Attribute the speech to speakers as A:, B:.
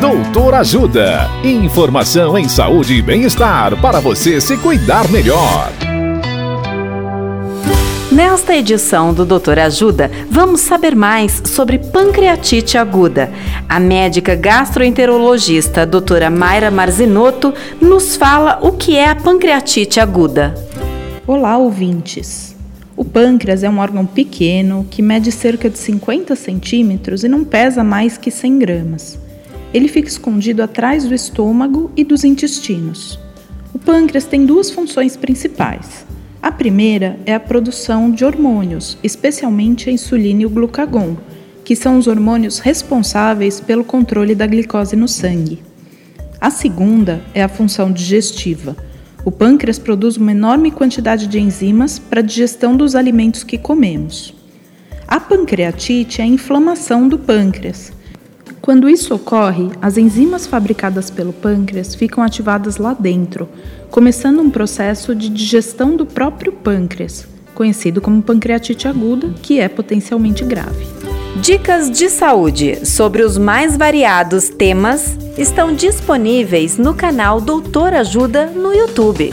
A: Doutor Ajuda. Informação em saúde e bem-estar para você se cuidar melhor.
B: Nesta edição do Doutor Ajuda, vamos saber mais sobre pancreatite aguda. A médica gastroenterologista doutora Mayra Marzinotto nos fala o que é a pancreatite aguda.
C: Olá, ouvintes! O pâncreas é um órgão pequeno que mede cerca de 50 centímetros e não pesa mais que 100 gramas. Ele fica escondido atrás do estômago e dos intestinos. O pâncreas tem duas funções principais. A primeira é a produção de hormônios, especialmente a insulina e o glucagon, que são os hormônios responsáveis pelo controle da glicose no sangue. A segunda é a função digestiva. O pâncreas produz uma enorme quantidade de enzimas para a digestão dos alimentos que comemos. A pancreatite é a inflamação do pâncreas, quando isso ocorre, as enzimas fabricadas pelo pâncreas ficam ativadas lá dentro, começando um processo de digestão do próprio pâncreas, conhecido como pancreatite aguda, que é potencialmente grave.
B: Dicas de saúde sobre os mais variados temas estão disponíveis no canal Doutor Ajuda no YouTube.